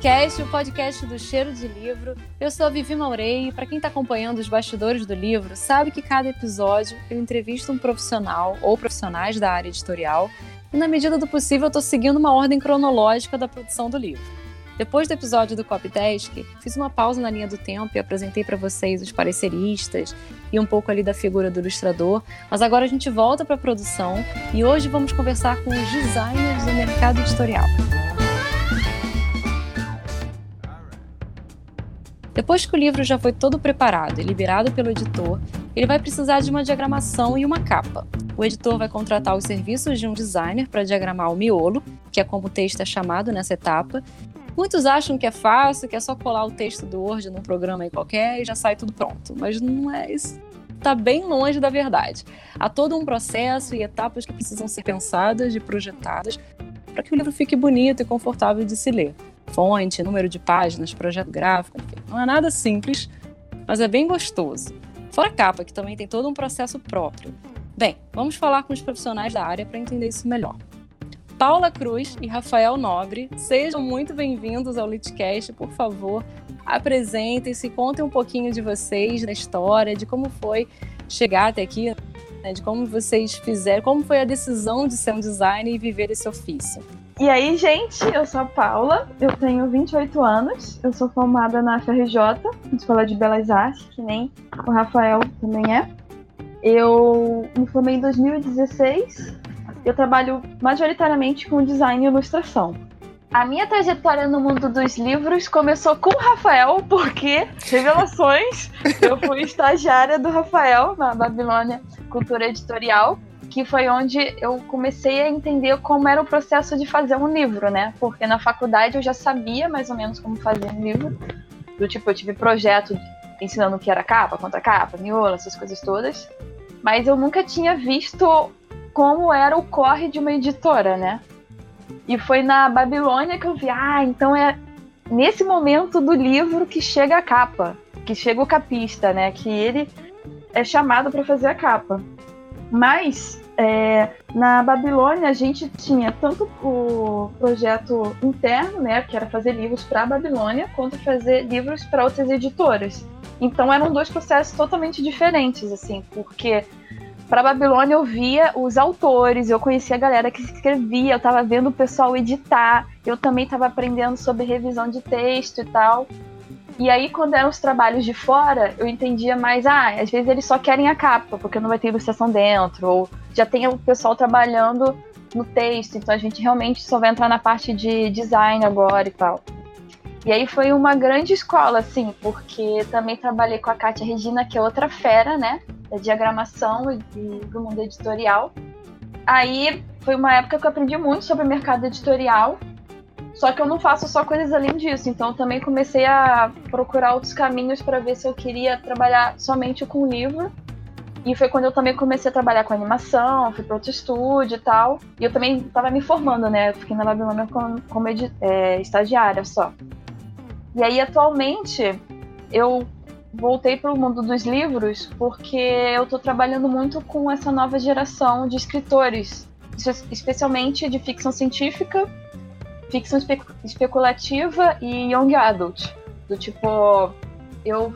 Litcast, o podcast do Cheiro de Livro. Eu sou a Vivi Maurei e para quem está acompanhando os bastidores do livro, sabe que cada episódio eu entrevisto um profissional ou profissionais da área editorial e na medida do possível eu estou seguindo uma ordem cronológica da produção do livro. Depois do episódio do Copydesk, fiz uma pausa na linha do tempo e apresentei para vocês os pareceristas e um pouco ali da figura do ilustrador, mas agora a gente volta para a produção e hoje vamos conversar com os designers do mercado editorial. Depois que o livro já foi todo preparado e liberado pelo editor, ele vai precisar de uma diagramação e uma capa. O editor vai contratar os serviços de um designer para diagramar o miolo, que é como o texto é chamado nessa etapa. Muitos acham que é fácil, que é só colar o texto do Word num programa aí qualquer e já sai tudo pronto, mas não é isso. Está bem longe da verdade. Há todo um processo e etapas que precisam ser pensadas e projetadas para que o livro fique bonito e confortável de se ler fonte, número de páginas, projeto gráfico, enfim. Não é nada simples, mas é bem gostoso. Fora a capa, que também tem todo um processo próprio. Bem, vamos falar com os profissionais da área para entender isso melhor. Paula Cruz e Rafael Nobre, sejam muito bem-vindos ao Litcast, por favor, apresentem-se, contem um pouquinho de vocês, da história, de como foi chegar até aqui, né, de como vocês fizeram, como foi a decisão de ser um designer e viver esse ofício. E aí, gente, eu sou a Paula, eu tenho 28 anos, eu sou formada na FRJ, Escola de Belas Artes, que nem o Rafael também é. Eu me formei em 2016, eu trabalho majoritariamente com design e ilustração. A minha trajetória no mundo dos livros começou com o Rafael, porque, revelações, eu fui estagiária do Rafael na Babilônia Cultura Editorial que foi onde eu comecei a entender como era o processo de fazer um livro, né? Porque na faculdade eu já sabia mais ou menos como fazer um livro. Do tipo, eu tive projeto ensinando o que era capa, contra-capa, miolo, essas coisas todas. Mas eu nunca tinha visto como era o corre de uma editora, né? E foi na Babilônia que eu vi, ah, então é nesse momento do livro que chega a capa, que chega o capista, né? Que ele é chamado para fazer a capa. Mas é, na Babilônia a gente tinha tanto o projeto interno, né, que era fazer livros para a Babilônia, quanto fazer livros para outras editoras. Então eram dois processos totalmente diferentes, assim, porque para Babilônia eu via os autores, eu conhecia a galera que escrevia, eu estava vendo o pessoal editar, eu também estava aprendendo sobre revisão de texto e tal. E aí, quando eram os trabalhos de fora, eu entendia mais, ah, às vezes eles só querem a capa, porque não vai ter ilustração dentro, ou já tem o pessoal trabalhando no texto, então a gente realmente só vai entrar na parte de design agora e tal. E aí foi uma grande escola, assim, porque também trabalhei com a Kátia Regina, que é outra fera, né, da diagramação e do mundo editorial. Aí foi uma época que eu aprendi muito sobre o mercado editorial, só que eu não faço só coisas além disso, então também comecei a procurar outros caminhos para ver se eu queria trabalhar somente com livro. E foi quando eu também comecei a trabalhar com animação, fui para outro estúdio e tal. E eu também estava me formando, né? Eu fiquei na Babilônia como, como é, estagiária só. E aí, atualmente, eu voltei para o mundo dos livros porque eu estou trabalhando muito com essa nova geração de escritores, especialmente de ficção científica ficção espe especulativa e young adult. Do tipo, eu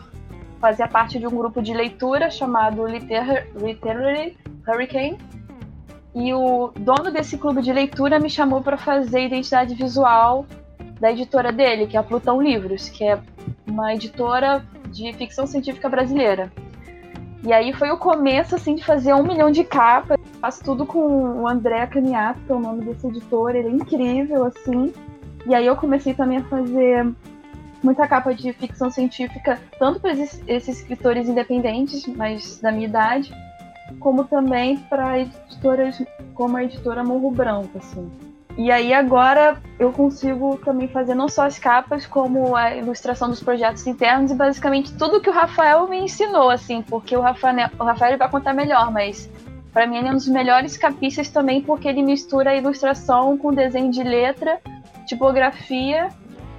fazia parte de um grupo de leitura chamado Liter Literary Hurricane. E o dono desse clube de leitura me chamou para fazer identidade visual da editora dele, que é a Plutão Livros, que é uma editora de ficção científica brasileira. E aí foi o começo, assim, de fazer um milhão de capas. Faço tudo com o André Caniato, que é o nome desse editor. Ele é incrível, assim. E aí eu comecei também a fazer muita capa de ficção científica, tanto para esses, esses escritores independentes, mas da minha idade, como também para editoras como a editora Morro Branco, assim. E aí agora eu consigo também fazer não só as capas, como a ilustração dos projetos internos e basicamente tudo que o Rafael me ensinou, assim, porque o Rafael, o Rafael vai contar melhor, mas para mim ele é um dos melhores capistas também porque ele mistura a ilustração com desenho de letra, tipografia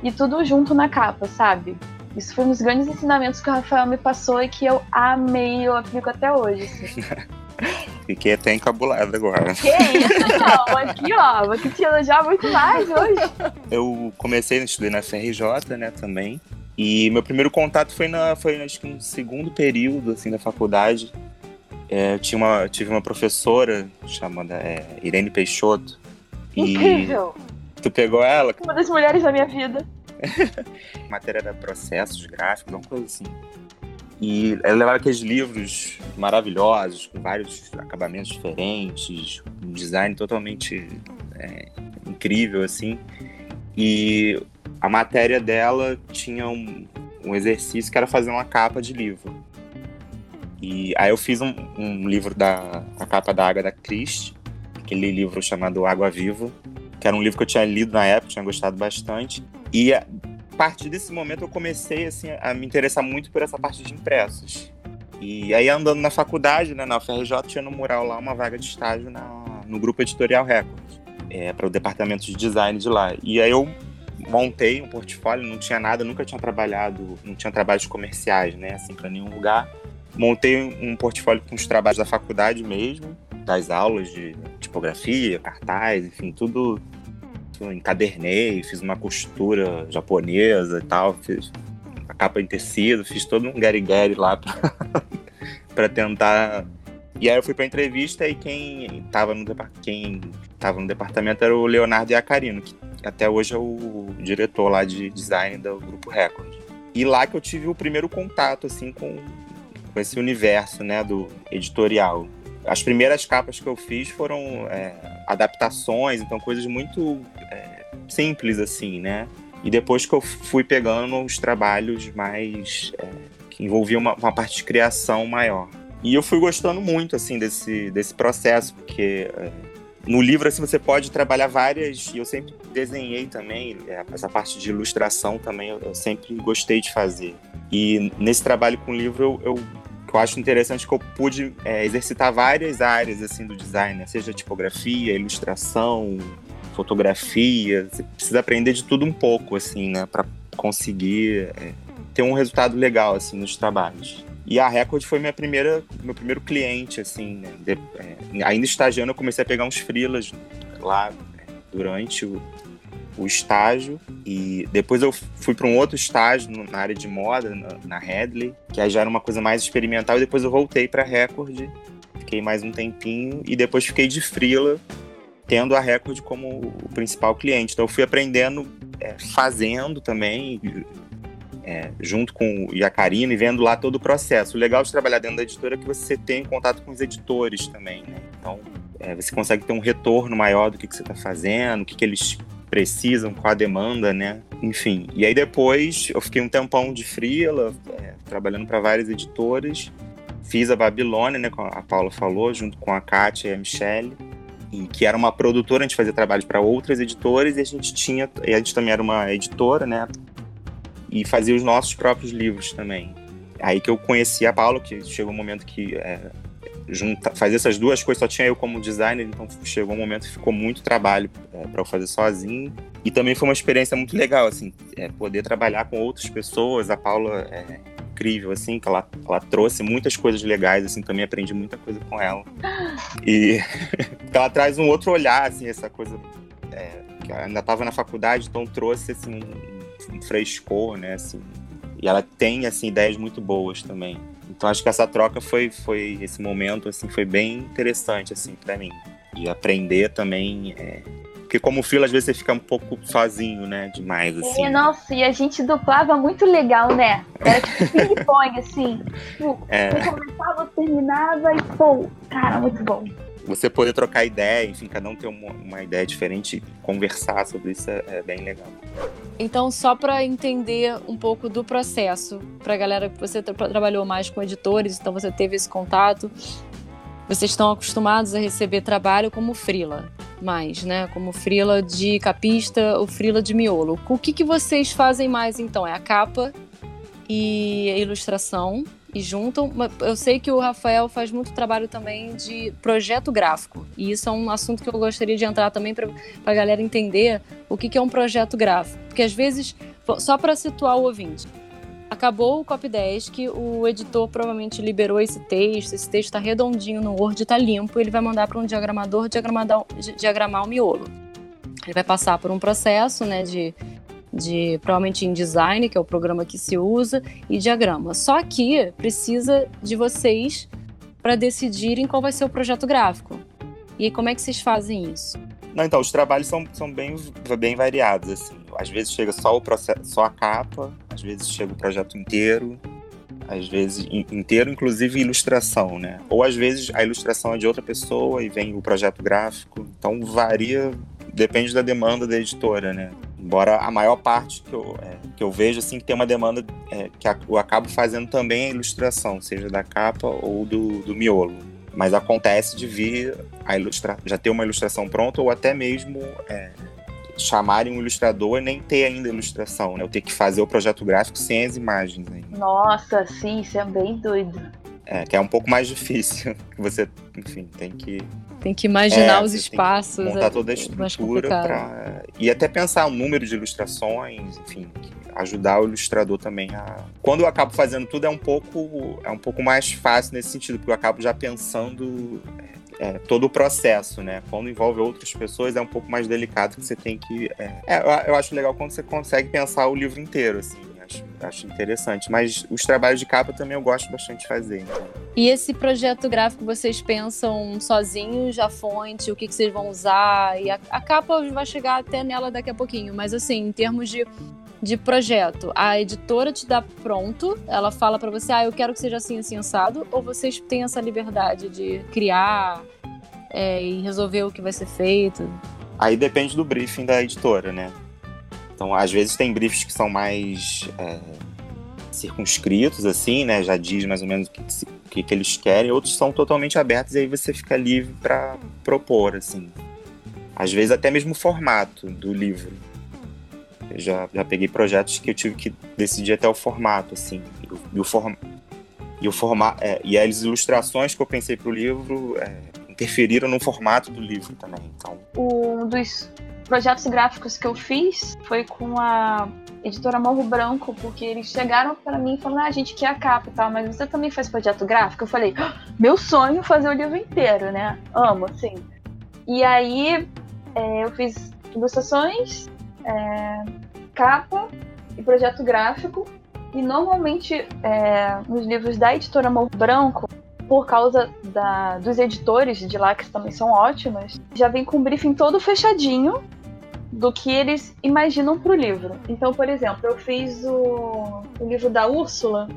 e tudo junto na capa, sabe? Isso foi um dos grandes ensinamentos que o Rafael me passou e que eu amei eu aplico até hoje. Assim. Fiquei até encabulado agora. Que isso, não. Aqui, ó, vou te elogiar muito mais hoje. Eu comecei, estudei na FRJ, né, também. E meu primeiro contato foi, na, foi acho que no segundo período, assim, da faculdade. É, tinha uma, tive uma professora chamada é, Irene Peixoto. Incrível! Tu pegou ela? Uma das mulheres da minha vida. a matéria era processos gráficos, uma coisa assim. E ela levava aqueles livros maravilhosos, com vários acabamentos diferentes, um design totalmente é, incrível, assim. E a matéria dela tinha um, um, exercício que era fazer uma capa de livro. E aí eu fiz um, um livro da a capa da Agatha Christie, aquele livro chamado Água Viva, que era um livro que eu tinha lido na época, tinha gostado bastante. E a partir desse momento eu comecei assim a me interessar muito por essa parte de impressos. E aí andando na faculdade, né, na UFRJ, tinha no mural lá uma vaga de estágio na, no grupo Editorial Record, é, para o departamento de design de lá. E aí eu montei um portfólio, não tinha nada, nunca tinha trabalhado, não tinha trabalhos comerciais, né, assim, para nenhum lugar. Montei um portfólio com os trabalhos da faculdade mesmo, das aulas de tipografia, cartaz, enfim, tudo encadernei, fiz uma costura japonesa e tal, fiz a capa em tecido, fiz todo um gary-gary lá para tentar. E aí eu fui para entrevista e quem estava no, quem tava no departamento era o Leonardo Iacarino, que até hoje é o diretor lá de design do Grupo Record. E lá que eu tive o primeiro contato assim com, com esse universo, né, do editorial. As primeiras capas que eu fiz foram é, adaptações, então coisas muito é, simples assim, né? E depois que eu fui pegando os trabalhos mais é, que envolviam uma, uma, parte de criação maior. E eu fui gostando muito assim desse, desse processo, porque é, no livro assim você pode trabalhar várias e eu sempre desenhei também é, essa parte de ilustração também eu, sempre gostei de fazer e nesse trabalho com o livro eu, eu eu acho interessante que eu pude é, exercitar várias áreas assim do design, né? seja tipografia, ilustração, fotografia. Você precisa aprender de tudo um pouco, assim, né, para conseguir é, ter um resultado legal assim nos trabalhos. E a Record foi minha primeira, meu primeiro cliente, assim, né? De, é, ainda estagiando, eu comecei a pegar uns frilas lá né, durante o, o estágio e depois eu fui para um outro estágio na área de moda na, Headley, que aí já era uma coisa mais experimental e depois eu voltei para Record, fiquei mais um tempinho e depois fiquei de frila tendo a Record como o principal cliente. Então eu fui aprendendo é, fazendo também é, junto com o Iacarino e vendo lá todo o processo. O legal de trabalhar dentro da editora é que você tem contato com os editores também, né? Então é, você consegue ter um retorno maior do que, que você está fazendo, o que, que eles precisam, com a demanda, né? Enfim. E aí depois eu fiquei um tempão de freela, é, trabalhando para várias editoras. Fiz a Babilônia, né? Como a Paula falou, junto com a Kátia e a Michelle. E que era uma produtora, a gente fazia trabalho para outras editoras e a gente tinha, e a gente também era uma editora, né? E fazia os nossos próprios livros também. Aí que eu conheci a Paula, que chegou um momento que é, junta, fazer essas duas coisas só tinha eu como designer, então chegou um momento que ficou muito trabalho é, para eu fazer sozinho. E também foi uma experiência muito legal, assim, é, poder trabalhar com outras pessoas. A Paula é incrível, assim, que ela, ela trouxe muitas coisas legais, assim, também aprendi muita coisa com ela. E ela traz um outro olhar, assim, essa coisa. É, que ela ainda estava na faculdade, então trouxe, assim, um, um frescor, né, assim. E ela tem, assim, ideias muito boas também. Então acho que essa troca foi, foi esse momento assim foi bem interessante assim para mim e aprender também é... porque como fila às vezes você fica um pouco sozinho né demais assim. É, nossa e a gente duplava muito legal né era tipo ping pong assim tipo, é. começava terminava e pô cara muito bom você poder trocar ideia, enfim, cada um ter uma, uma ideia diferente, conversar sobre isso é, é bem legal. Então, só para entender um pouco do processo, para a galera que você tra trabalhou mais com editores, então você teve esse contato, vocês estão acostumados a receber trabalho como frila, mais, né? Como frila de capista ou frila de miolo. O que, que vocês fazem mais então? É a capa e a ilustração e juntam. Eu sei que o Rafael faz muito trabalho também de projeto gráfico. E isso é um assunto que eu gostaria de entrar também para a galera entender o que, que é um projeto gráfico. Porque às vezes, só para situar o ouvinte, acabou o Copydesk, o editor provavelmente liberou esse texto, esse texto está redondinho no Word, está limpo, ele vai mandar para um diagramador diagramar, diagramar o miolo. Ele vai passar por um processo né, de, de provavelmente InDesign, que é o programa que se usa, e diagrama. Só que precisa de vocês para decidirem qual vai ser o projeto gráfico. E aí, como é que vocês fazem isso? Não, então, os trabalhos são, são bem, bem variados, assim. Às vezes chega só o processo, só a capa, às vezes chega o projeto inteiro, às vezes inteiro, inclusive ilustração, né? Ou às vezes a ilustração é de outra pessoa e vem o projeto gráfico. Então varia, depende da demanda da editora, né? Embora a maior parte que eu, é, que eu vejo, assim, que tem uma demanda é, que eu acabo fazendo também a ilustração, seja da capa ou do, do miolo. Mas acontece de vir a ilustrar, já ter uma ilustração pronta ou até mesmo é, chamarem um ilustrador e nem ter ainda ilustração, né? Eu ter que fazer o projeto gráfico sem as imagens ainda. Nossa, sim, isso é bem doido. É, que é um pouco mais difícil. Você, enfim, tem que. Tem que imaginar é, os espaços. Montar é, toda a estrutura pra... e até pensar o número de ilustrações, enfim, ajudar o ilustrador também a. Quando eu acabo fazendo tudo é um pouco é um pouco mais fácil nesse sentido, porque eu acabo já pensando é, todo o processo, né? Quando envolve outras pessoas é um pouco mais delicado que você tem que. É, é, eu acho legal quando você consegue pensar o livro inteiro, assim. Acho, acho interessante. Mas os trabalhos de capa também eu gosto bastante de fazer. Então. E esse projeto gráfico vocês pensam sozinhos, a fonte, o que, que vocês vão usar? E a, a capa vai chegar até nela daqui a pouquinho. Mas assim, em termos de de projeto, a editora te dá pronto, ela fala para você, ah, eu quero que seja assim, assim, assado, ou vocês têm essa liberdade de criar é, e resolver o que vai ser feito? Aí depende do briefing da editora, né? Então, às vezes tem briefs que são mais é, circunscritos, assim, né? Já diz mais ou menos o que, que, que eles querem, outros são totalmente abertos e aí você fica livre para propor, assim. Às vezes até mesmo o formato do livro. Eu já, já peguei projetos que eu tive que decidir até o formato, assim. E o, form, e, o forma, é, e as ilustrações que eu pensei para o livro é, interferiram no formato do livro também. Então. Um dos projetos gráficos que eu fiz foi com a editora Morro Branco, porque eles chegaram para mim e falaram: ah, a gente quer a capa e tal, mas você também faz projeto gráfico? Eu falei: ah, meu sonho é fazer o livro inteiro, né? Amo, sim. E aí é, eu fiz ilustrações, é, capa e projeto gráfico. E normalmente é, nos livros da editora Morro Branco, por causa da, dos editores de lá, que também são ótimos, já vem com o briefing todo fechadinho do que eles imaginam para o livro. Então, por exemplo, eu fiz o, o livro da Úrsula,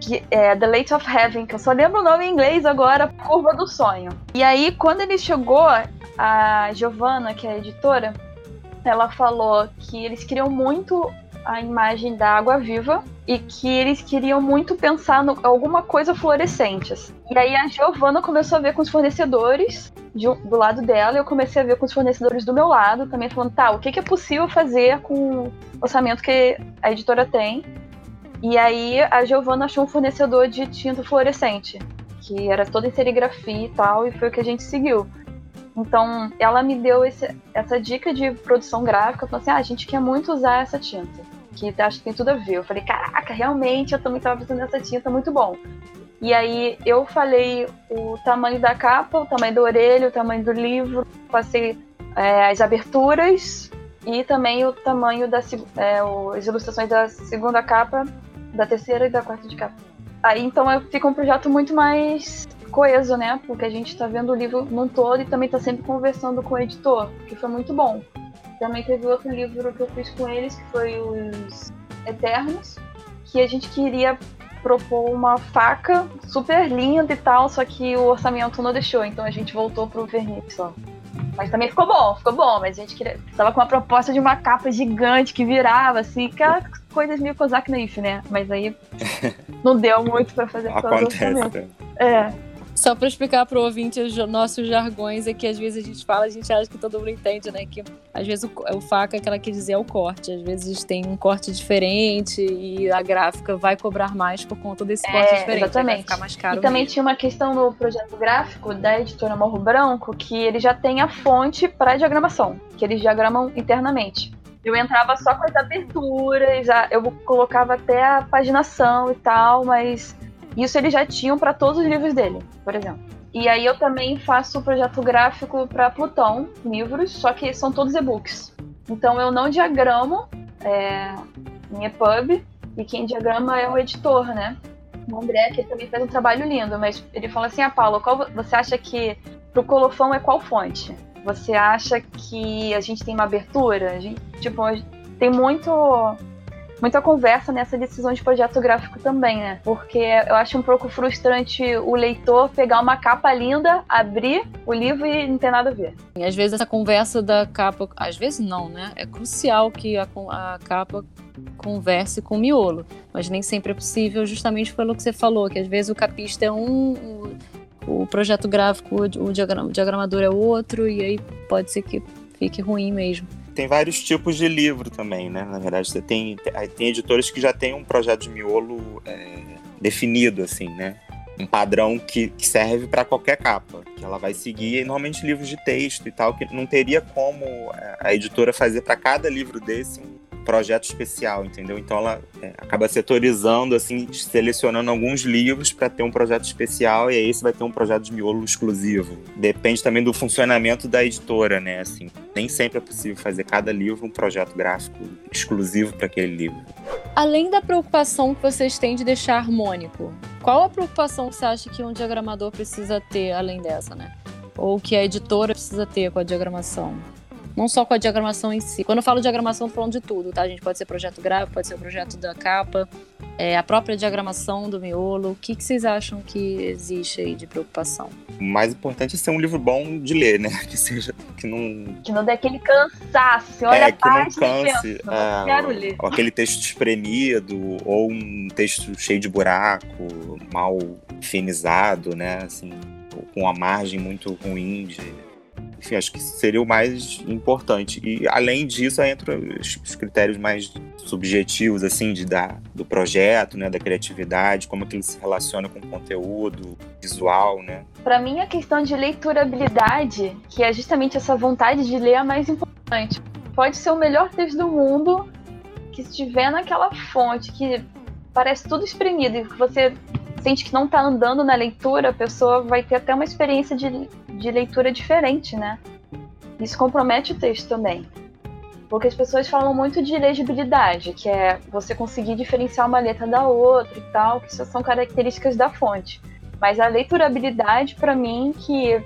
que é The Late of Heaven, que eu só lembro o nome em inglês agora, Curva do Sonho. E aí, quando ele chegou, a Giovanna, que é a editora, ela falou que eles queriam muito a imagem da água viva e que eles queriam muito pensar em alguma coisa fluorescente. Assim. E aí a Giovanna começou a ver com os fornecedores do lado dela, e eu comecei a ver com os fornecedores do meu lado, também falando, tá, o que, que é possível fazer com o orçamento que a editora tem. E aí a Giovanna achou um fornecedor de tinta fluorescente, que era toda em serigrafia e tal, e foi o que a gente seguiu. Então, ela me deu esse, essa dica de produção gráfica, falou assim: ah, a gente quer muito usar essa tinta, que acho que tem tudo a ver. Eu falei: caraca, realmente, eu também estava precisando dessa tinta, muito bom. E aí eu falei o tamanho da capa, o tamanho da orelha, o tamanho do livro, passei é, as aberturas e também o tamanho das é, as ilustrações da segunda capa, da terceira e da quarta de capa. Aí então fica um projeto muito mais coeso, né? Porque a gente está vendo o livro num todo e também está sempre conversando com o editor, que foi muito bom. Também teve outro livro que eu fiz com eles, que foi os Eternos, que a gente queria propor uma faca super linda e tal, só que o orçamento não deixou, então a gente voltou pro verniz só. Mas também ficou bom, ficou bom, mas a gente queria, tava com uma proposta de uma capa gigante que virava, assim, aquelas coisas meio Kozak Naif, né? Mas aí não deu muito para fazer Acontece. Né? É. Só para explicar para o ouvinte os nossos jargões é que às vezes a gente fala, a gente acha que todo mundo entende, né? Que às vezes o, o faca que ela quer dizer é o corte. Às vezes tem um corte diferente e a gráfica vai cobrar mais por conta desse corte é, diferente. Exatamente. Vai ficar mais caro. E também mesmo. tinha uma questão no projeto gráfico da editora Morro Branco que ele já tem a fonte para diagramação, que eles diagramam internamente. Eu entrava só com as aberturas, eu colocava até a paginação e tal, mas isso eles já tinham para todos os livros dele, por exemplo. E aí eu também faço o projeto gráfico para Plutão, livros, só que são todos e-books. Então eu não diagramo é, em EPUB, e quem diagrama é o editor, né? O André, que também fez um trabalho lindo, mas ele fala assim, ah, Paulo, qual você acha que pro colofão é qual fonte? Você acha que a gente tem uma abertura? A gente, tipo, tem muito muita conversa nessa decisão de projeto gráfico também, né? Porque eu acho um pouco frustrante o leitor pegar uma capa linda, abrir o livro e não ter nada a ver. E às vezes essa conversa da capa, às vezes não, né? É crucial que a, a capa converse com o miolo, mas nem sempre é possível, justamente pelo que você falou, que às vezes o capista é um, o, projeto gráfico, o diagramador é outro, e aí pode ser que fique ruim mesmo tem vários tipos de livro também, né? Na verdade, você tem, tem editores que já têm um projeto de miolo é, definido, assim, né? Um padrão que, que serve para qualquer capa, que ela vai seguir, normalmente livros de texto e tal, que não teria como é, a editora fazer para cada livro desse um projeto especial, entendeu? Então ela é, acaba setorizando, assim, selecionando alguns livros para ter um projeto especial e aí você vai ter um projeto de miolo exclusivo. Depende também do funcionamento da editora, né? Assim, nem sempre é possível fazer cada livro um projeto gráfico exclusivo para aquele livro. Além da preocupação que vocês têm de deixar harmônico, qual a preocupação que você acha que um diagramador precisa ter além dessa, né? Ou que a editora precisa ter com a diagramação? Não só com a diagramação em si. Quando eu falo diagramação, eu tô falando de tudo, tá? A gente pode ser projeto gráfico, pode ser o projeto da capa, é, a própria diagramação do miolo. O que, que vocês acham que existe aí de preocupação? O mais importante é ser um livro bom de ler, né? Que seja. Que não. Que não dê aquele cansaço. Você olha é, que não canse. Pensa, é, quero ler. Ou aquele texto espremido, ou um texto cheio de buraco, mal finizado, né? Assim, com a margem muito ruim de enfim, acho que seria o mais importante. E além disso, entra os critérios mais subjetivos, assim, de dar, do projeto, né, da criatividade, como que ele se relaciona com o conteúdo visual, né? Para mim, a questão de leiturabilidade, que é justamente essa vontade de ler, é a mais importante. Pode ser o melhor texto do mundo, que estiver naquela fonte, que parece tudo espremido, e que você sente que não está andando na leitura, a pessoa vai ter até uma experiência de de leitura diferente, né? Isso compromete o texto também. Porque as pessoas falam muito de legibilidade, que é você conseguir diferenciar uma letra da outra e tal, que isso são características da fonte. Mas a leiturabilidade, para mim, que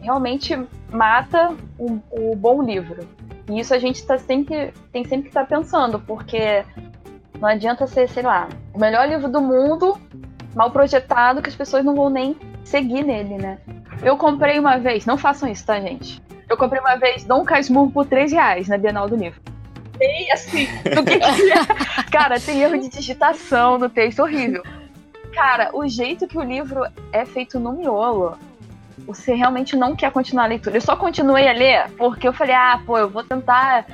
realmente mata o, o, bom livro. E isso a gente tá sempre, tem sempre que estar tá pensando, porque não adianta ser, sei lá, o melhor livro do mundo, mal projetado, que as pessoas não vão nem seguir nele, né? Eu comprei uma vez, não façam isso, tá, gente? Eu comprei uma vez Dom Casmurro por 3 reais na Bienal do Livro. E assim, do que, que é? Cara, tem erro de digitação no texto horrível. Cara, o jeito que o livro é feito no miolo, você realmente não quer continuar a leitura. Eu só continuei a ler porque eu falei, ah, pô, eu vou tentar.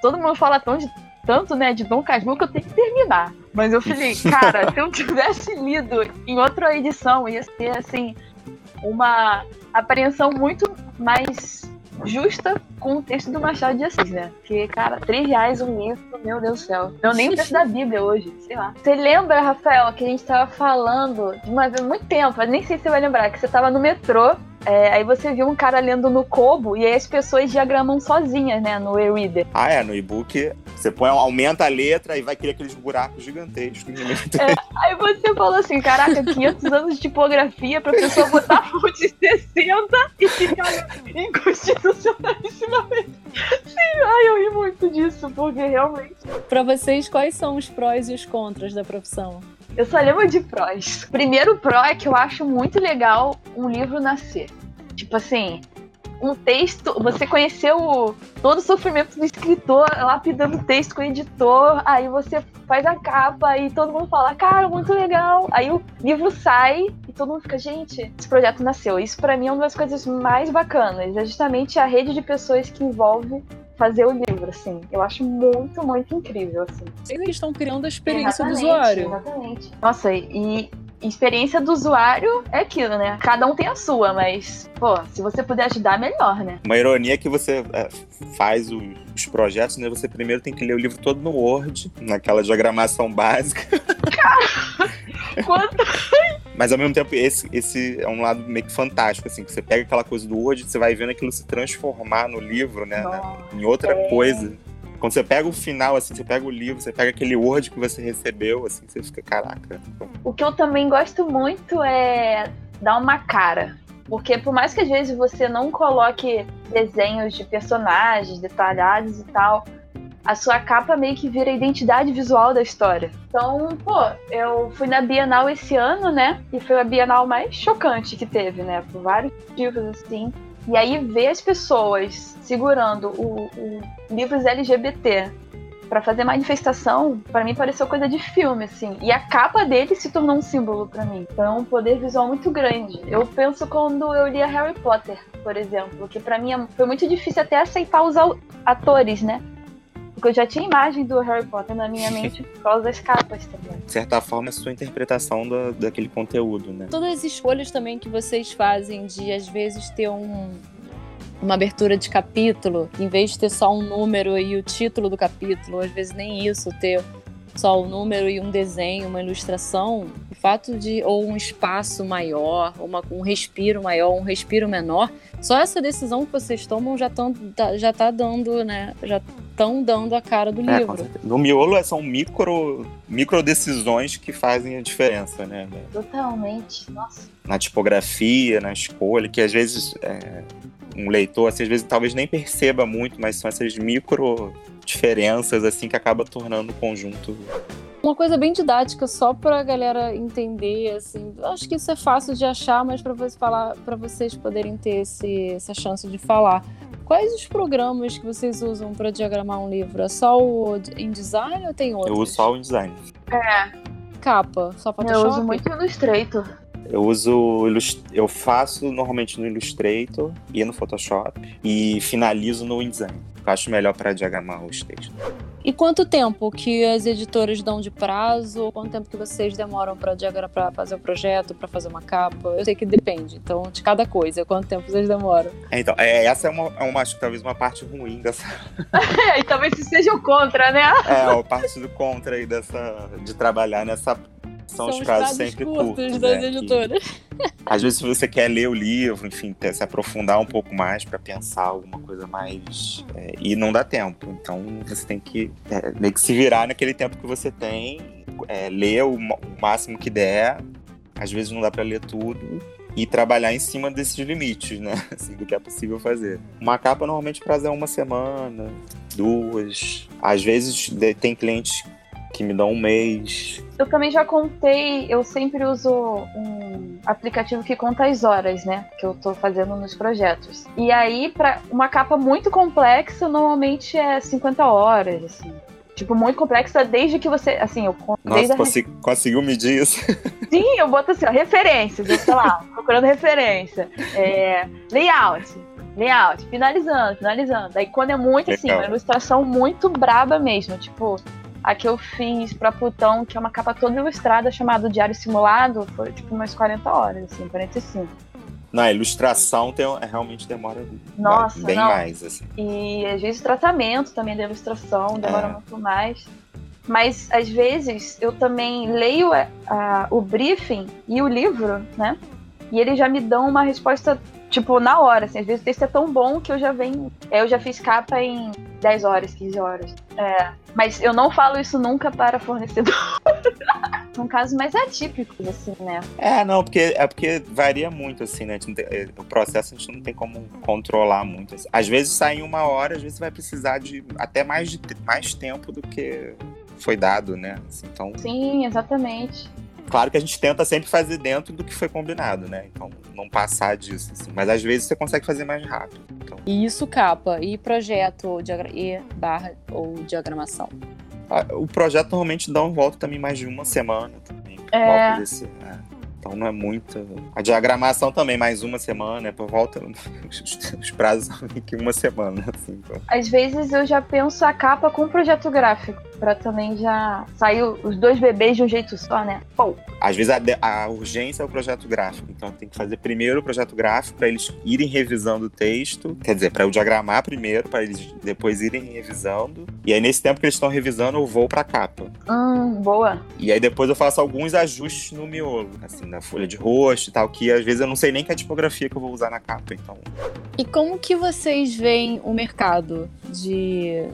Todo mundo fala tão de, tanto, né, de Dom Casmurro que eu tenho que terminar. Mas eu falei, cara, se eu tivesse lido em outra edição, ia ser assim uma apreensão muito mais justa com o texto do Machado de Assis, né? Porque, cara, três reais um livro, meu Deus do céu. Eu nem o preço da Bíblia hoje, sei lá. Você lembra, Rafael, que a gente tava falando de uma vez, muito tempo, nem sei se você vai lembrar, que você tava no metrô é, aí você viu um cara lendo no Kobo e aí as pessoas diagramam sozinhas, né, no e-reader. Ah, é, no e-book você põe, aumenta a letra e vai criar aqueles buracos gigantescos é, Aí você falou assim, caraca, 500 anos de tipografia pra pessoa botar fonte 60 e ficar inconstitucionalissimamente. Sim, ai, eu ri muito disso, porque realmente... Pra vocês, quais são os prós e os contras da profissão? Eu só lembro de prós. Primeiro pró é que eu acho muito legal um livro nascer. Tipo assim, um texto, você conheceu todo o sofrimento do escritor, lapidando o texto com o editor, aí você faz a capa e todo mundo fala, cara, muito legal. Aí o livro sai e todo mundo fica, gente, esse projeto nasceu. Isso para mim é uma das coisas mais bacanas, é justamente a rede de pessoas que envolve fazer o livro, assim. Eu acho muito, muito incrível, assim. Eles estão criando a experiência exatamente, do usuário. Exatamente. Nossa, e experiência do usuário é aquilo, né? Cada um tem a sua, mas, pô, se você puder ajudar, melhor, né? Uma ironia é que você é, faz os projetos, né? Você primeiro tem que ler o livro todo no Word, naquela diagramação básica. Cara, quanto... Mas ao mesmo tempo, esse, esse é um lado meio que fantástico, assim, que você pega aquela coisa do Word, você vai vendo aquilo se transformar no livro, né? né em outra é... coisa. Quando você pega o final, assim, você pega o livro, você pega aquele Word que você recebeu, assim, você fica, caraca. O que eu também gosto muito é dar uma cara. Porque por mais que às vezes você não coloque desenhos de personagens detalhados e tal, a sua capa meio que vira a identidade visual da história. Então, pô, eu fui na Bienal esse ano, né? E foi a Bienal mais chocante que teve, né? Por vários motivos, assim. E aí ver as pessoas segurando o, o livros LGBT para fazer manifestação, para mim pareceu coisa de filme, assim. E a capa dele se tornou um símbolo para mim. Então é um poder visual muito grande. Eu penso quando eu li Harry Potter, por exemplo, que para mim foi muito difícil até aceitar os atores, né? Porque eu já tinha imagem do Harry Potter na minha mente por causa das capas também. De certa forma, é a sua interpretação do, daquele conteúdo, né? Todas as escolhas também que vocês fazem de, às vezes, ter um, uma abertura de capítulo, em vez de ter só um número e o título do capítulo, às vezes nem isso, ter só o número e um desenho, uma ilustração, o fato de ou um espaço maior, uma, um respiro maior, um respiro menor, só essa decisão que vocês tomam já estão tá, já tá dando, né? Já estão dando a cara do é, livro. No miolo são micro, micro decisões que fazem a diferença, né? Totalmente, nossa. Na tipografia, na escolha, que às vezes é, um leitor, assim, às vezes talvez nem perceba muito, mas são essas micro diferenças assim que acaba tornando o conjunto uma coisa bem didática só para a galera entender assim acho que isso é fácil de achar mas para vocês falar para vocês poderem ter esse, essa chance de falar. Quais os programas que vocês usam para diagramar um livro? É só o InDesign ou tem outros eu uso só o InDesign é. Capa? Só Photoshop eu uso muito Illustrator. Eu uso, eu faço normalmente no Illustrator e no Photoshop e finalizo no InDesign. Eu acho melhor para diagramar os textos. E quanto tempo que as editoras dão de prazo? Quanto tempo que vocês demoram para para fazer o um projeto, para fazer uma capa? Eu sei que depende, então de cada coisa. Quanto tempo vocês demoram? É, então, é, essa é uma, é uma, acho que talvez uma parte ruim dessa. é, e talvez seja o contra, né? É, a parte do contra aí dessa de trabalhar nessa são, os prazos sempre curtos, curtos das é, editoras. Que, às vezes você quer ler o livro, enfim, se aprofundar um pouco mais para pensar alguma coisa mais é, e não dá tempo. Então você tem que é, meio que se virar naquele tempo que você tem, é, ler o, o máximo que der. Às vezes não dá para ler tudo e trabalhar em cima desses limites, né? Assim, do que é possível fazer. Uma capa normalmente prazo é uma semana, duas. Às vezes tem clientes que me dão um mês. Eu também já contei, eu sempre uso um aplicativo que conta as horas, né? Que eu tô fazendo nos projetos. E aí, para uma capa muito complexa, normalmente é 50 horas, assim. Tipo, muito complexa desde que você. Assim, eu Nossa, consegui, a... conseguiu medir isso? Sim, eu boto assim, ó, referências, eu sei lá, procurando referência. É, layout layout, finalizando, finalizando. Aí quando é muito assim, uma ilustração muito braba mesmo, tipo, a que eu fiz para Plutão, que é uma capa toda ilustrada, chamada Diário Simulado, foi tipo umas 40 horas, assim, 45. Na ilustração tem, é, realmente demora Nossa, bem não. mais. Assim. E às vezes tratamento também da ilustração demora é. muito mais. Mas às vezes eu também leio a, a, o briefing e o livro, né? E eles já me dão uma resposta tipo, na hora, assim, às vezes o texto é tão bom que eu já venho. É, eu já fiz capa em 10 horas, 15 horas. É, mas eu não falo isso nunca para fornecedor. São casos mais atípicos, assim, né? É, não, porque é porque varia muito, assim, né? Tem, é, o processo a gente não tem como controlar muito. Assim. Às vezes sai em uma hora, às vezes vai precisar de até mais, de, mais tempo do que foi dado, né? Assim, então... Sim, exatamente. Claro que a gente tenta sempre fazer dentro do que foi combinado, né? Então, não passar disso. Assim. Mas às vezes você consegue fazer mais rápido. Então... E isso capa? E projeto e barra ou diagramação? Ah, o projeto normalmente dá um volta também mais de uma semana também. É. Desse, é. Então não é muito. A diagramação também, mais uma semana, é por volta. Os prazos são que uma semana. Assim, então. Às vezes eu já penso a capa com projeto gráfico, pra também já sair os dois bebês de um jeito só, né? Pô. Às vezes a, a urgência é o projeto gráfico, então tem que fazer primeiro o projeto gráfico para eles irem revisando o texto, quer dizer, para eu diagramar primeiro, para eles depois irem revisando. E aí nesse tempo que eles estão revisando, eu vou pra capa. Hum, boa. E aí depois eu faço alguns ajustes no miolo, assim, na folha de rosto e tal, que às vezes eu não sei nem que é a tipografia que eu vou usar na capa, então. E como que vocês veem o mercado de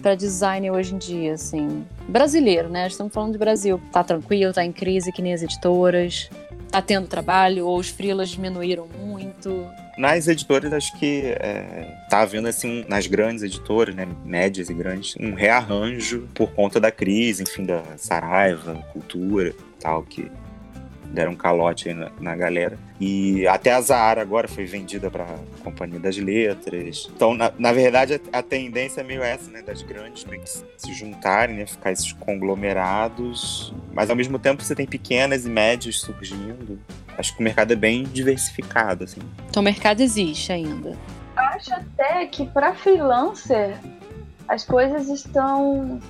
para design hoje em dia, assim, brasileiro, né? Estamos falando de Brasil. Tá tranquilo, tá em crise que nem as editoras, tá tendo trabalho ou os freelas diminuíram muito? Nas editoras, acho que é, tá havendo, assim, nas grandes editoras, né, médias e grandes, um rearranjo por conta da crise, enfim, da Saraiva, Cultura, tal, que deram um calote aí na, na, galera. E até a Zara agora foi vendida para a Companhia das Letras. Então, na, na verdade, a, a, tendência é meio essa, né? Das grandes meio que se juntarem, né? Ficar esses conglomerados. Mas, ao mesmo tempo, você tem pequenas e médias surgindo. Acho que o mercado é bem diversificado, assim. Então, o mercado existe ainda. Acho até que para freelancer as coisas estão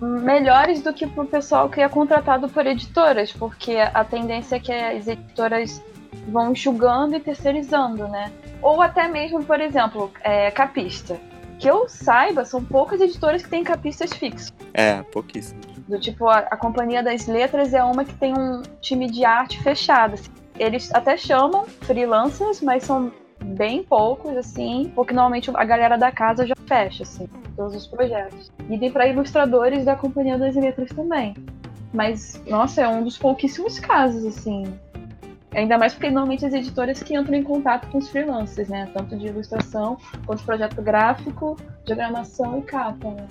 melhores do que para o pessoal que é contratado por editoras, porque a tendência é que as editoras vão enxugando e terceirizando, né? Ou até mesmo, por exemplo, é, capista. Que eu saiba, são poucas editoras que têm capistas fixos. É, pouquíssimas. Do tipo, a, a Companhia das Letras é uma que tem um time de arte fechado. Assim. Eles até chamam freelancers, mas são bem poucos, assim, porque normalmente a galera da casa já fecha, assim, todos os projetos. E tem para ilustradores da Companhia das Letras também. Mas, nossa, é um dos pouquíssimos casos, assim. Ainda mais porque normalmente as editoras que entram em contato com os freelancers, né? Tanto de ilustração quanto projeto gráfico, diagramação e capa, né?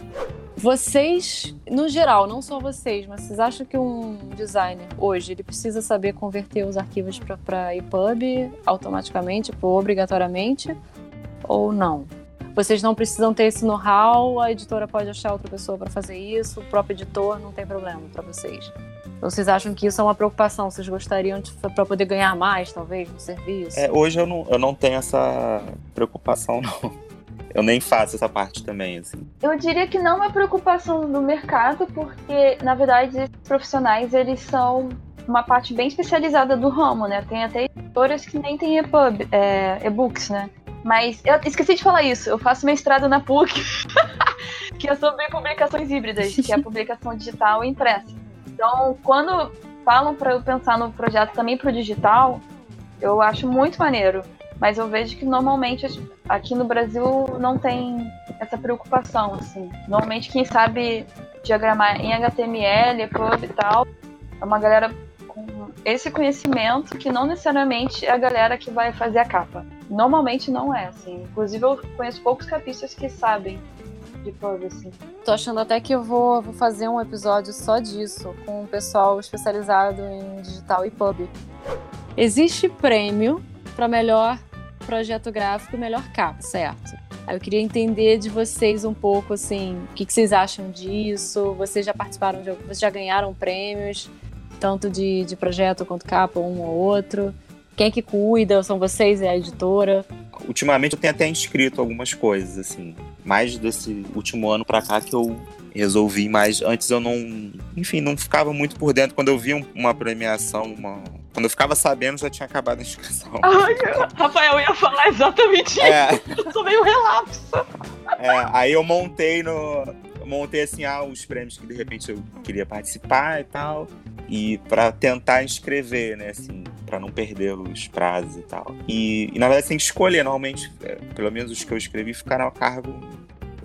Vocês, no geral, não só vocês, mas vocês acham que um designer hoje ele precisa saber converter os arquivos para EPUB automaticamente, tipo, obrigatoriamente, ou não? Vocês não precisam ter esse know-how, a editora pode achar outra pessoa para fazer isso, o próprio editor não tem problema para vocês. Ou vocês acham que isso é uma preocupação? Vocês gostariam para poder ganhar mais, talvez, no serviço? É, hoje eu não, eu não tenho essa preocupação, não eu nem faço essa parte também, assim. Eu diria que não é preocupação do mercado, porque, na verdade, esses profissionais, eles são uma parte bem especializada do ramo, né? Tem até editoras que nem tem EPUB, é, e-books, né? Mas eu esqueci de falar isso, eu faço mestrado na PUC, que é sobre publicações híbridas, que é a publicação digital e impressa. Então, quando falam para eu pensar no projeto também para o digital, eu acho muito maneiro. Mas eu vejo que normalmente aqui no Brasil não tem essa preocupação, assim. Normalmente quem sabe diagramar em HTML, EPUB e tal, é uma galera com esse conhecimento que não necessariamente é a galera que vai fazer a capa. Normalmente não é, assim. Inclusive eu conheço poucos capistas que sabem de assim. Tô achando até que eu vou, vou fazer um episódio só disso, com o pessoal especializado em digital e pub. Existe prêmio para melhor projeto gráfico melhor capa, certo? Eu queria entender de vocês um pouco, assim, o que, que vocês acham disso? Vocês já participaram, de, vocês já ganharam prêmios, tanto de, de projeto quanto capa, um ou outro? Quem é que cuida? São vocês? É a editora? Ultimamente eu tenho até inscrito algumas coisas, assim. Mais desse último ano pra cá que eu resolvi mais. Antes eu não. Enfim, não ficava muito por dentro. Quando eu via uma premiação, uma, quando eu ficava sabendo, já tinha acabado a inscrição. Ai, Rafael, eu ia falar exatamente é. isso. Eu sou meio relapso. É, aí eu montei no. Montei assim, ah, os prêmios que de repente eu queria participar e tal. E para tentar inscrever, né, assim, para não perder os prazos e tal. E, e na verdade tem que escolher, normalmente, é, pelo menos os que eu escrevi ficaram a cargo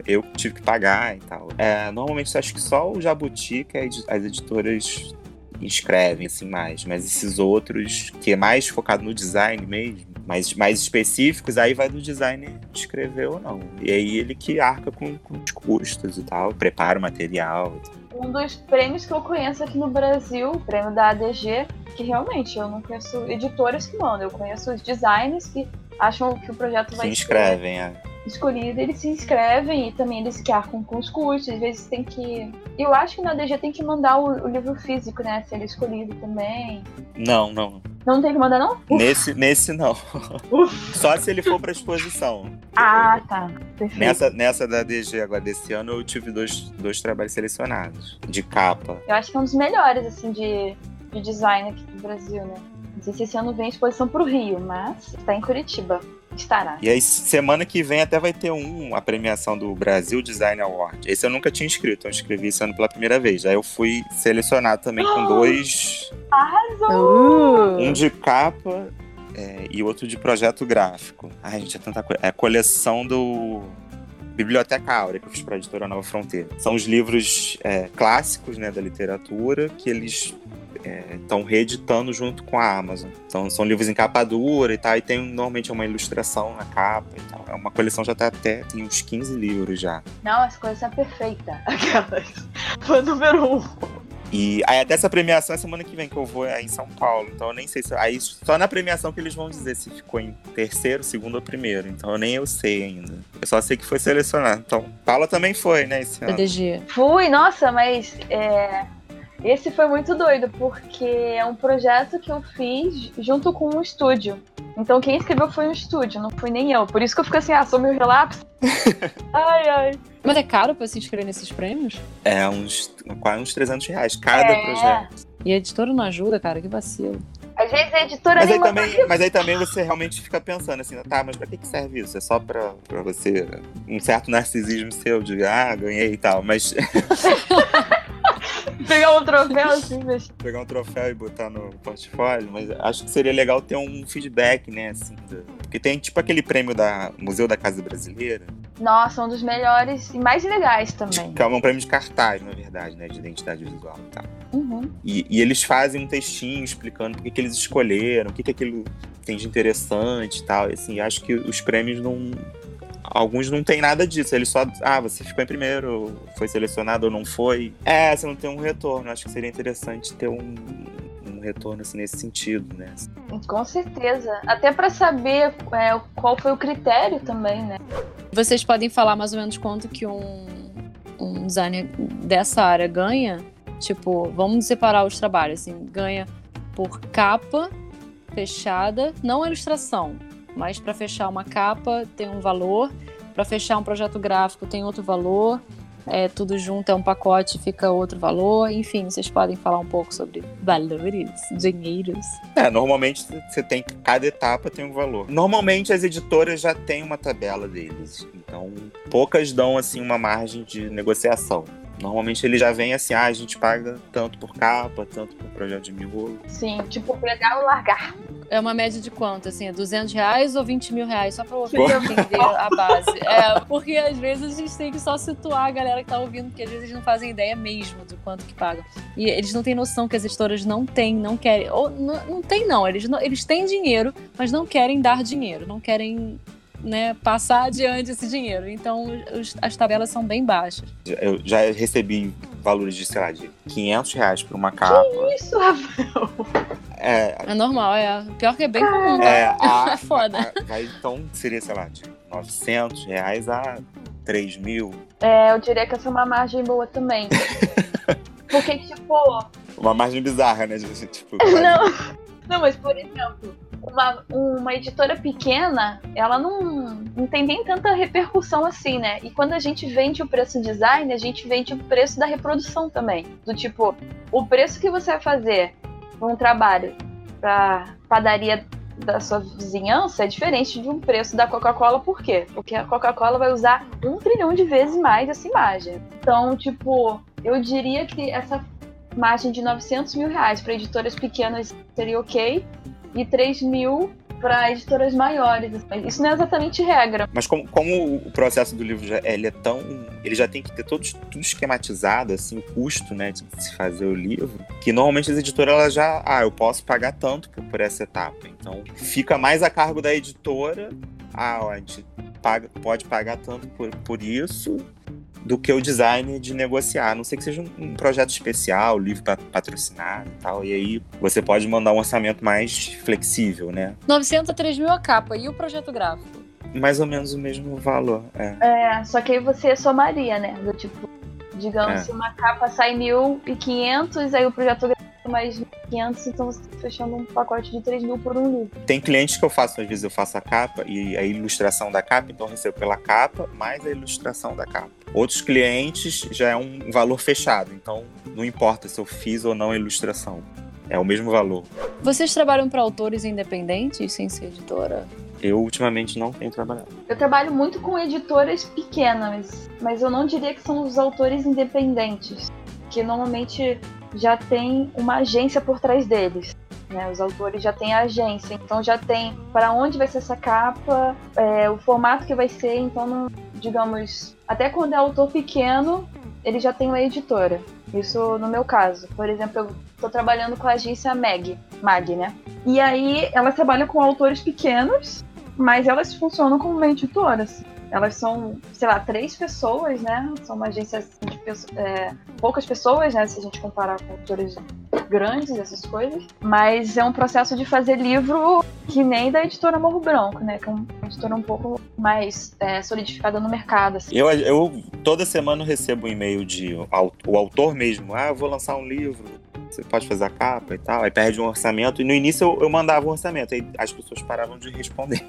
eu tive que pagar e tal. É, normalmente acho que só o Jabuti que as editoras inscrevem assim mais, mas esses outros que é mais focado no design mesmo, mais, mais específicos, aí vai do designer escrever ou não. E aí ele que arca com, com os custos e tal, prepara o material. Um dos prêmios que eu conheço aqui no Brasil, o prêmio da ADG, que realmente eu não conheço editoras que mandam, eu conheço os designers que acham que o projeto vai se inscrevem, ser, é. Escolhido, eles se inscrevem e também eles que arcam com os custos. Às vezes tem que. Eu acho que na DG tem que mandar o, o livro físico, né? Se ele é escolhido também. Não, não. Não tem que mandar, não? Nesse, nesse não. Só se ele for pra exposição. Ah, tá. Perfeito. Nessa, nessa da DG agora desse ano, eu tive dois, dois trabalhos selecionados. De capa. Eu acho que é um dos melhores, assim, de, de design aqui do Brasil, né? Não sei se esse ano vem exposição pro Rio, mas está em Curitiba. Estará. E aí, semana que vem até vai ter um, a premiação do Brasil Design Award. Esse eu nunca tinha inscrito, eu inscrevi esse ano pela primeira vez. Aí eu fui selecionado também com dois. Arrasou! Um de capa é, e outro de projeto gráfico. Ai, gente, é tanta coisa. É a coleção do Biblioteca Áurea, que eu fiz para a editora Nova Fronteira. São os livros é, clássicos né, da literatura que eles estão é, reeditando junto com a Amazon. Então são livros em capa dura e tal, e tem normalmente uma ilustração na capa e tal. É uma coleção já tá até, tem uns 15 livros já. Não, essa coleção é perfeita. Aquelas. Foi número um. E aí até essa premiação é semana que vem que eu vou aí em São Paulo. Então eu nem sei se. Aí só na premiação que eles vão dizer se ficou em terceiro, segundo ou primeiro. Então eu nem eu sei ainda. Eu só sei que foi selecionado. Então, Paula também foi, né? Esse ano. Fui, nossa, mas é, esse foi muito doido, porque é um projeto que eu fiz junto com um estúdio. Então quem escreveu foi um estúdio, não fui nem eu. Por isso que eu fico assim, ah, sou meu relapso. ai, ai. Mas é caro pra se inscrever nesses prêmios? É, uns, quase uns 300 reais cada É. projeto. E a editora não ajuda, cara, que vacilo. Às vezes a editora Mas nem aí, também, mas aí também você realmente fica pensando assim, tá, mas pra que, que serve isso? É só pra, pra você. Um certo narcisismo seu de ah, ganhei e tal. Mas pegar um troféu assim, mas... pegar um troféu e botar no portfólio, mas acho que seria legal ter um feedback, né? Assim, do- porque tem tipo aquele prêmio da Museu da Casa Brasileira, Nossa, um dos melhores e mais legais também. que é um prêmio de cartaz, na verdade, né? De identidade visual e tal. Uhum. E, e eles fazem um textinho explicando por que, que eles escolheram, o que, que aquilo tem de interessante e tal. E, assim, acho que os prêmios não. Alguns não tem nada disso. Eles só. Ah, você ficou em primeiro, foi selecionado ou não foi. É, você não tem um retorno. Acho que seria interessante ter um, um retorno assim, nesse sentido, né? Com certeza. Até pra saber é, qual foi o critério também, né? Vocês podem falar mais ou menos quanto que um, um designer dessa área ganha? Tipo, vamos separar os trabalhos, assim, ganha por capa fechada, não a ilustração, mas para fechar uma capa tem um valor, para fechar um projeto gráfico tem outro valor, é, tudo junto é um pacote, fica outro valor, enfim, vocês podem falar um pouco sobre valores, dinheiros. É, normalmente você tem. Cada etapa tem um valor. Normalmente as editoras já têm uma tabela deles. Então, poucas dão assim uma margem de negociação. Normalmente ele já vem assim, ah, a gente paga tanto por capa, tanto por projeto de miolo. Sim, tipo, pregar ou largar. É uma média de quanto? Assim, é 200 reais ou 20 mil reais? Só pra eu entender a base. É, porque às vezes a gente tem que só situar a galera que tá ouvindo, porque às vezes eles não fazem ideia mesmo do quanto que pagam. E eles não têm noção que as editoras não têm, não querem. Ou não, não tem, não. Eles, não. eles têm dinheiro, mas não querem dar dinheiro. Não querem. Né, passar adiante esse dinheiro. Então, os- as tabelas são bem baixas. Eu já recebi valores de, sei lá, de 500 reais por uma capa. Isso, Rafael. É, É normal, é. Pior que é bem comum. tá? é, a, É foda. a- vai, então seria, sei lá, de 900 reais a 3 mil. É, eu diria que essa é uma margem boa também. Porque, tipo, Uma margem bizarra, né? Tipo, Não, não, mas por exemplo, uma, uma editora pequena, ela não, não tem nem tanta repercussão assim, né? E quando a gente vende o preço design, a gente vende o preço da reprodução também. Do tipo, o preço que você vai fazer um trabalho pra padaria da sua vizinhança é diferente de um preço da Coca-Cola, por quê? Porque a Coca-Cola vai usar um trilhão de vezes mais essa imagem. Então, tipo, eu diria que essa margem de 900 mil reais para editoras pequenas seria ok e 3 mil para editoras maiores. Isso não é exatamente regra. Mas como, como o processo do livro já, ele é tão. Ele já tem que ter todo, tudo esquematizado, assim, o custo, né, de se fazer o livro, que normalmente as editoras já. Ah, eu posso pagar tanto por, por essa etapa. Então fica mais a cargo da editora. Ah, a gente paga, pode pagar tanto por, por isso do que o designer de negociar. A não sei que seja um, um projeto especial, livro pa- patrocinado e tal. E aí você pode mandar um orçamento mais flexível, né? 900 a 3 mil a capa. E o projeto gráfico? mais ou menos o mesmo valor. É, É, só que aí você somaria, né? Do tipo, digamos, É. se uma capa sai 1.500, aí o projeto ganha mais 1.500, então você tá fechando um pacote de 3 mil por um livro. Tem clientes que eu faço, às vezes eu faço a capa e a ilustração da capa, então eu recebo pela capa mais a ilustração da capa. Outros clientes já é um valor fechado, então não importa se eu fiz ou não a ilustração. É o mesmo valor. Vocês trabalham para autores independentes sem ser editora? Eu ultimamente não tenho trabalhado. Eu trabalho muito com editoras pequenas, mas eu não diria que são os autores independentes, que normalmente já tem uma agência por trás deles. Né? Os autores já têm a agência, então já tem para onde vai ser essa capa, é, o formato que vai ser, então não, digamos, até quando é autor pequeno, ele já tem uma editora. Isso no meu caso. Por exemplo, eu estou trabalhando com a agência Mag, Mag, né? E aí elas trabalham com autores pequenos, mas elas funcionam como uma editora. assim. Elas são, sei lá, três pessoas, né? São uma agência assim, de é, poucas pessoas, né? Se a gente comparar com autores grandes, essas coisas. Mas é um processo de fazer livro que nem da editora Morro Branco, né? Que é uma editora um pouco mais é, solidificada no mercado. assim. Eu, eu toda semana recebo um e-mail de o autor mesmo. Ah, vou lançar um livro. Você pode fazer a capa e tal. Aí perde um orçamento. E no início eu, eu mandava um orçamento. Aí as pessoas paravam de responder.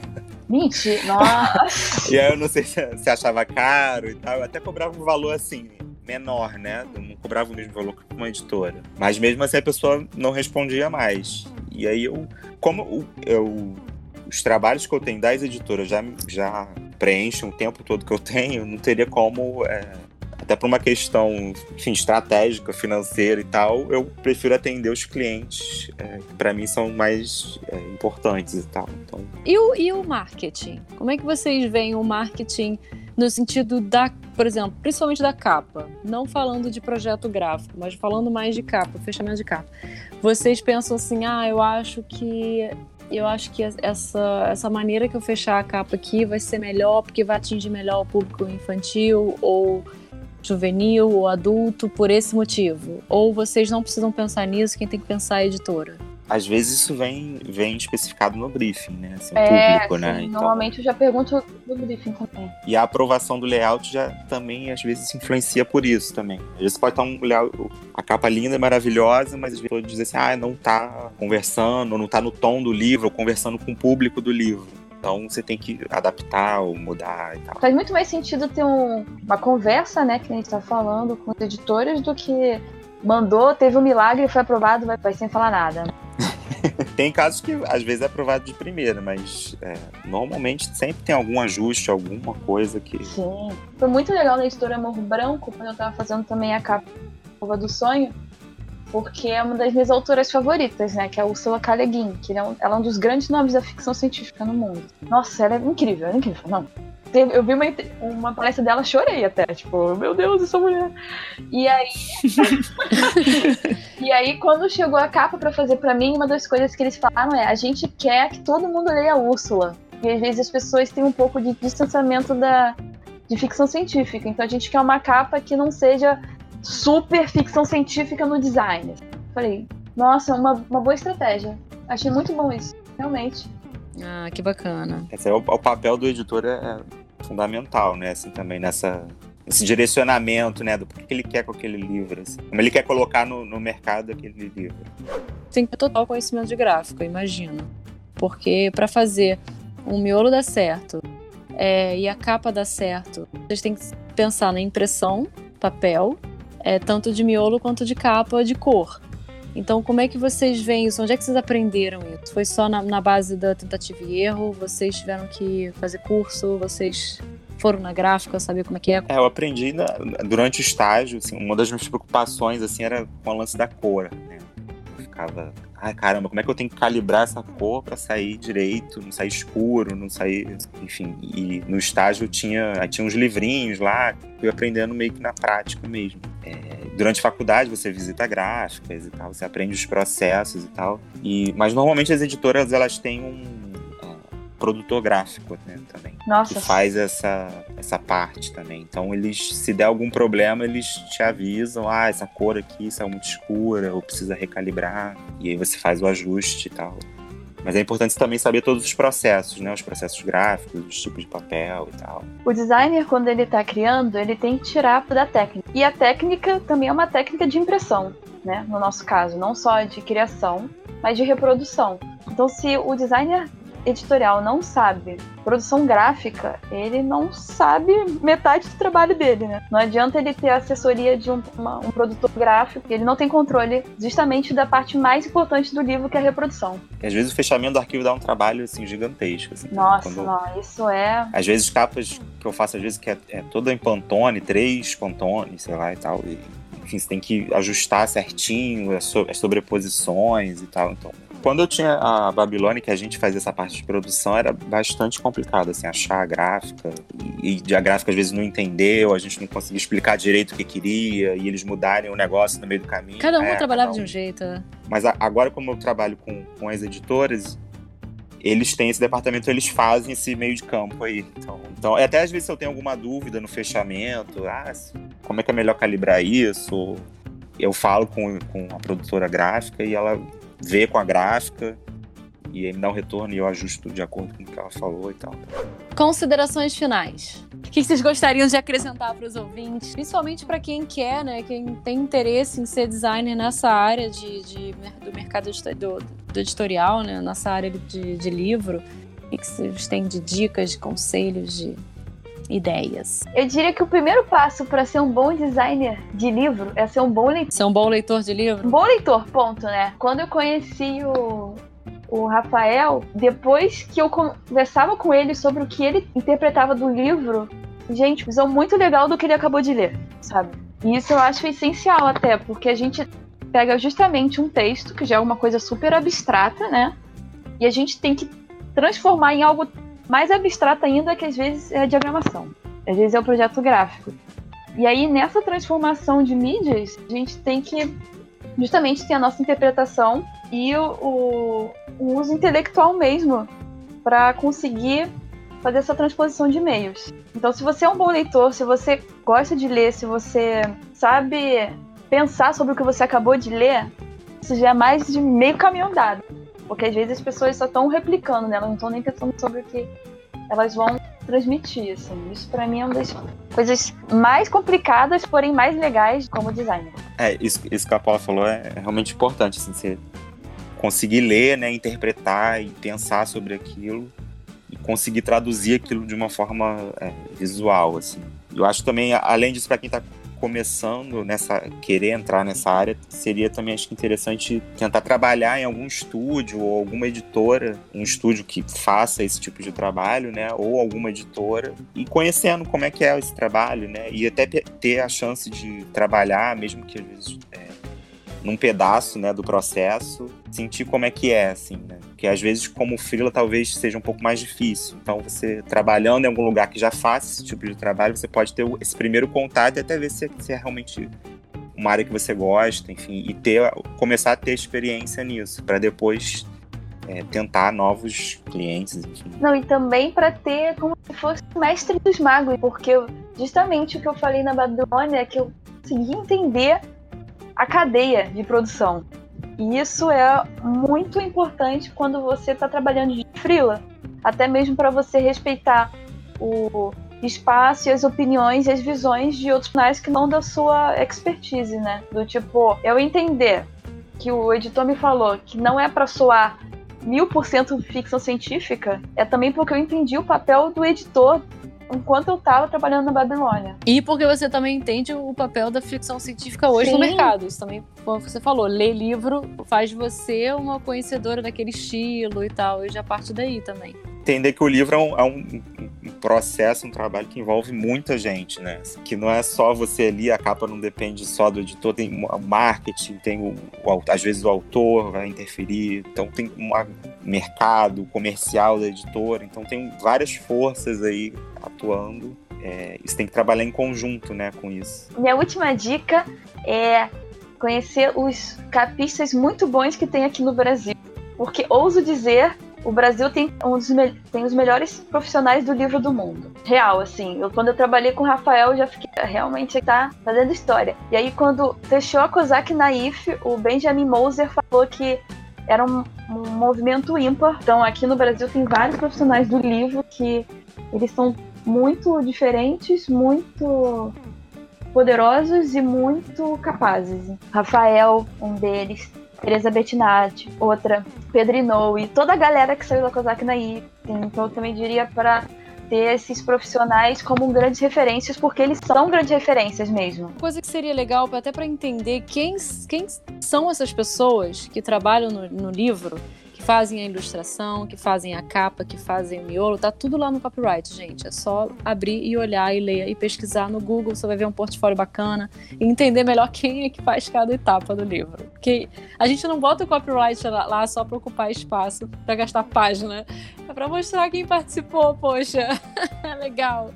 Mentira! Nossa! E aí eu não sei se, se achava caro e tal. Eu até cobrava um valor assim, menor, né? Eu não cobrava o mesmo valor que uma editora. Mas mesmo assim a pessoa não respondia mais. E aí eu, como eu, os trabalhos que eu tenho das editoras já, já preenchem o tempo todo que eu tenho, não teria como. é, até por uma questão enfim, estratégica, financeira e tal, eu prefiro atender os clientes é, que para mim são mais é, importantes e tal. Então, E o, e o marketing? Como é que vocês veem o marketing no sentido da, por exemplo, principalmente da capa? Não falando de projeto gráfico, mas falando mais de capa, fechamento de capa. Vocês pensam assim, ah, eu acho que eu acho que essa, essa maneira que eu fechar a capa aqui vai ser melhor, porque vai atingir melhor o público infantil ou juvenil ou adulto por esse motivo. Ou vocês não precisam pensar nisso, quem tem que pensar é a editora. às vezes isso vem, vem especificado no briefing, né? Assim, É, público, né? Então, normalmente eu já pergunto no briefing também. E a aprovação do layout já também, às vezes, influencia por isso também. Às vezes pode estar um layout, a capa linda, maravilhosa, mas às vezes pode dizer assim, ah, não tá conversando, não tá no tom do livro, ou conversando com o público do livro. Então você tem que adaptar ou mudar e tal. Faz muito mais sentido ter um- uma conversa, né, que a gente tá falando com os editores, do que mandou, teve um milagre, foi aprovado, vai, vai sem falar nada. Tem casos que às vezes é aprovado de primeira, mas é, normalmente sempre tem algum ajuste, alguma coisa que. Sim. Foi muito legal na editora Morro Branco, quando eu tava fazendo também a capa do Sonho, porque é uma das minhas autoras favoritas, né? Que é a Ursula K. Le Guin, que é um- ela é um dos grandes nomes da ficção científica no mundo. Nossa, ela é incrível, ela é incrível. Não. Eu vi uma, uma palestra dela, chorei até, tipo, meu Deus, essa mulher. E aí. e aí, quando chegou a capa pra fazer pra mim, uma das coisas que eles falaram é: a gente quer que todo mundo leia a Úrsula. E às vezes as pessoas têm um pouco de distanciamento da, de ficção científica. Então a gente quer uma capa que não seja super ficção científica no design. Falei, nossa, uma, uma boa estratégia. Achei muito bom isso, realmente. Ah, que bacana. Esse é o, o papel do editor é, é fundamental, né? Assim, também nessa. Esse direcionamento, né? Do que ele quer com aquele livro. assim. como ele quer colocar no, no mercado aquele livro. Tem que ter total conhecimento de gráfico, eu imagino. Porque para fazer um miolo dar certo é, e a capa dar certo, vocês têm que pensar na impressão, papel, é, tanto de miolo quanto de capa de cor. Então, como é que vocês veem isso? Onde é que vocês aprenderam isso? Foi só na, na base da tentativa e erro? Vocês tiveram que fazer curso? Vocês foram na gráfica saber como é que é? É, eu aprendi na- durante o estágio, assim, uma das minhas preocupações, assim, era com o lance da cor, né? Ficava, ai caramba, como é que eu tenho que calibrar essa cor pra sair direito, não sair escuro, não sair, enfim. E no estágio tinha, tinha uns livrinhos lá, fui aprendendo meio que na prática mesmo. É, durante a faculdade você visita gráficas e tal, você aprende os processos e tal. E, mas normalmente as editoras elas têm um produtor gráfico, né, também Nossa, que faz essa, essa parte também. Então, eles, se der algum problema, eles te avisam: ah, essa cor aqui saiu muito escura, ou precisa recalibrar. E aí você faz o ajuste e tal. Mas é importante também saber todos os processos, né? Os processos gráficos, os tipos de papel e tal. O designer, quando ele está criando, ele tem que tirar da técnica. E a técnica também é uma técnica de impressão, né? No nosso caso, não só de criação, mas de reprodução. Então, se o designer editorial não sabe produção gráfica, ele não sabe metade do trabalho dele, né? Não adianta ele ter assessoria de um, uma, um produtor gráfico, ele não tem controle justamente da parte mais importante do livro, que é a reprodução. E às vezes o fechamento do arquivo dá um trabalho assim gigantesco. Assim, Nossa, quando... não, isso é. Às vezes capas que eu faço, às vezes, que é, é toda em Pantone, três Pantone, sei lá e tal. E, enfim, você tem que ajustar certinho as sobreposições e tal. Então, quando eu tinha a Babilônia, que a gente fazia essa parte de produção, era bastante complicado, assim, achar a gráfica. E, e a gráfica às vezes não entendeu, a gente não conseguia explicar direito o que queria, e eles mudarem o negócio no meio do caminho. Cada um é, trabalhava um. de um jeito, né? Mas a, agora, como eu trabalho com, com as editoras, eles têm esse departamento, eles fazem esse meio de campo aí. Então, então até às vezes se eu tenho alguma dúvida no fechamento, ah, como é que é melhor calibrar isso? Eu falo com, com a produtora gráfica e ela vê com a gráfica e aí me dá um retorno e eu ajusto de acordo com o que ela falou e tal. Considerações finais. O que vocês gostariam de acrescentar para os ouvintes? Principalmente para quem quer, né? Quem tem interesse em ser designer nessa área de, de do mercado do, do, editorial, né? Nessa área de, de livro. O que vocês têm de dicas, de conselhos, de ideias? Eu diria que o primeiro passo para ser um bom designer de livro é ser um bom leitor. Ser um bom leitor de livro? Um bom leitor, ponto, né? Quando eu conheci o, o Rafael, depois que eu conversava com ele sobre o que ele interpretava do livro, gente, visão muito legal do que ele acabou de ler, sabe? E isso eu acho essencial até, porque a gente pega justamente um texto, que já é uma coisa super abstrata, né? E a gente tem que transformar em algo mais abstrata ainda que às vezes é a diagramação, às vezes é o projeto gráfico. E aí nessa transformação de mídias, a gente tem que justamente ter a nossa interpretação e o, o, o uso intelectual mesmo para conseguir fazer essa transposição de e-mails. Então, se você é um bom leitor, se você gosta de ler, se você sabe pensar sobre o que você acabou de ler, isso já é mais de meio caminho andado. Porque às vezes as pessoas só estão replicando, né? Elas não estão nem pensando sobre o que elas vão transmitir, assim. Isso para mim é uma das coisas mais complicadas, porém mais legais como designer. É, isso, isso que a Paula falou é realmente importante, assim, você conseguir ler, né, interpretar e pensar sobre aquilo e conseguir traduzir aquilo de uma forma é, visual, assim. Eu acho também, além disso, para quem está começando nessa querer entrar nessa área, seria também acho que interessante tentar trabalhar em algum estúdio ou alguma editora, um estúdio que faça esse tipo de trabalho, né, ou alguma editora e conhecendo como é que é esse trabalho, né, e até ter a chance de trabalhar, mesmo que às vezes é, num pedaço, né, do processo, sentir como é que é, assim, né? Porque às vezes, como freela, talvez seja um pouco mais difícil. Então, você trabalhando em algum lugar que já faz esse tipo de trabalho, você pode ter esse primeiro contato e até ver se, se é realmente uma área que você gosta, enfim, e ter, começar a ter experiência nisso, para depois é, tentar novos clientes, enfim. Não, e também para ter como se fosse mestre dos magos, porque justamente o que eu falei na Babilônia é que eu consegui entender a cadeia de produção. E isso é muito importante quando você está trabalhando de freela, até mesmo para você respeitar o espaço e as opiniões e as visões de outros canais que não da sua expertise, né? Do tipo, eu entender que o editor me falou que não é para soar mil por cento ficção científica, é também porque eu entendi o papel do editor enquanto eu estava trabalhando na Babilônia. E porque você também entende o papel da ficção científica hoje Sim. no mercado. Isso também, como você falou, ler livro faz você uma conhecedora daquele estilo e tal, e já parte daí também. Entender que o livro é um, é um processo, um trabalho que envolve muita gente, né? Que não é só você ali, a capa não depende só do editor, tem o marketing, tem o, o às vezes o autor vai interferir, então tem um mercado comercial da editora, então tem várias forças aí atuando. É, você tem que trabalhar em conjunto, né, com isso. Minha última dica é conhecer os capistas muito bons que tem aqui no Brasil, porque ouso dizer o Brasil tem, um dos tem os melhores profissionais do livro do mundo. Real, assim. Eu, quando eu trabalhei com o Rafael, eu já fiquei realmente tá fazendo história. E aí, quando fechou a COSAC na IF, o Benjamin Moser falou que era um, um movimento ímpar. Então, aqui no Brasil tem vários profissionais do livro que eles são muito diferentes, muito poderosos e muito capazes. Rafael, um deles, Teresa Bettinati, outra, Pedro Inoue, toda a galera que saiu da Kozak Naí. Então eu também diria para ter esses profissionais como grandes referências, porque eles são grandes referências mesmo. Coisa que seria legal até para entender quem, quem são essas pessoas que trabalham no, no livro fazem a ilustração, que fazem a capa, que fazem o miolo, tá tudo lá no copyright, gente. É só abrir e olhar e ler e pesquisar no Google, você vai ver um portfólio bacana e entender melhor quem é que faz cada etapa do livro. Porque a gente não bota o copyright lá, só para ocupar espaço, para gastar página. É para mostrar quem participou, poxa. é legal.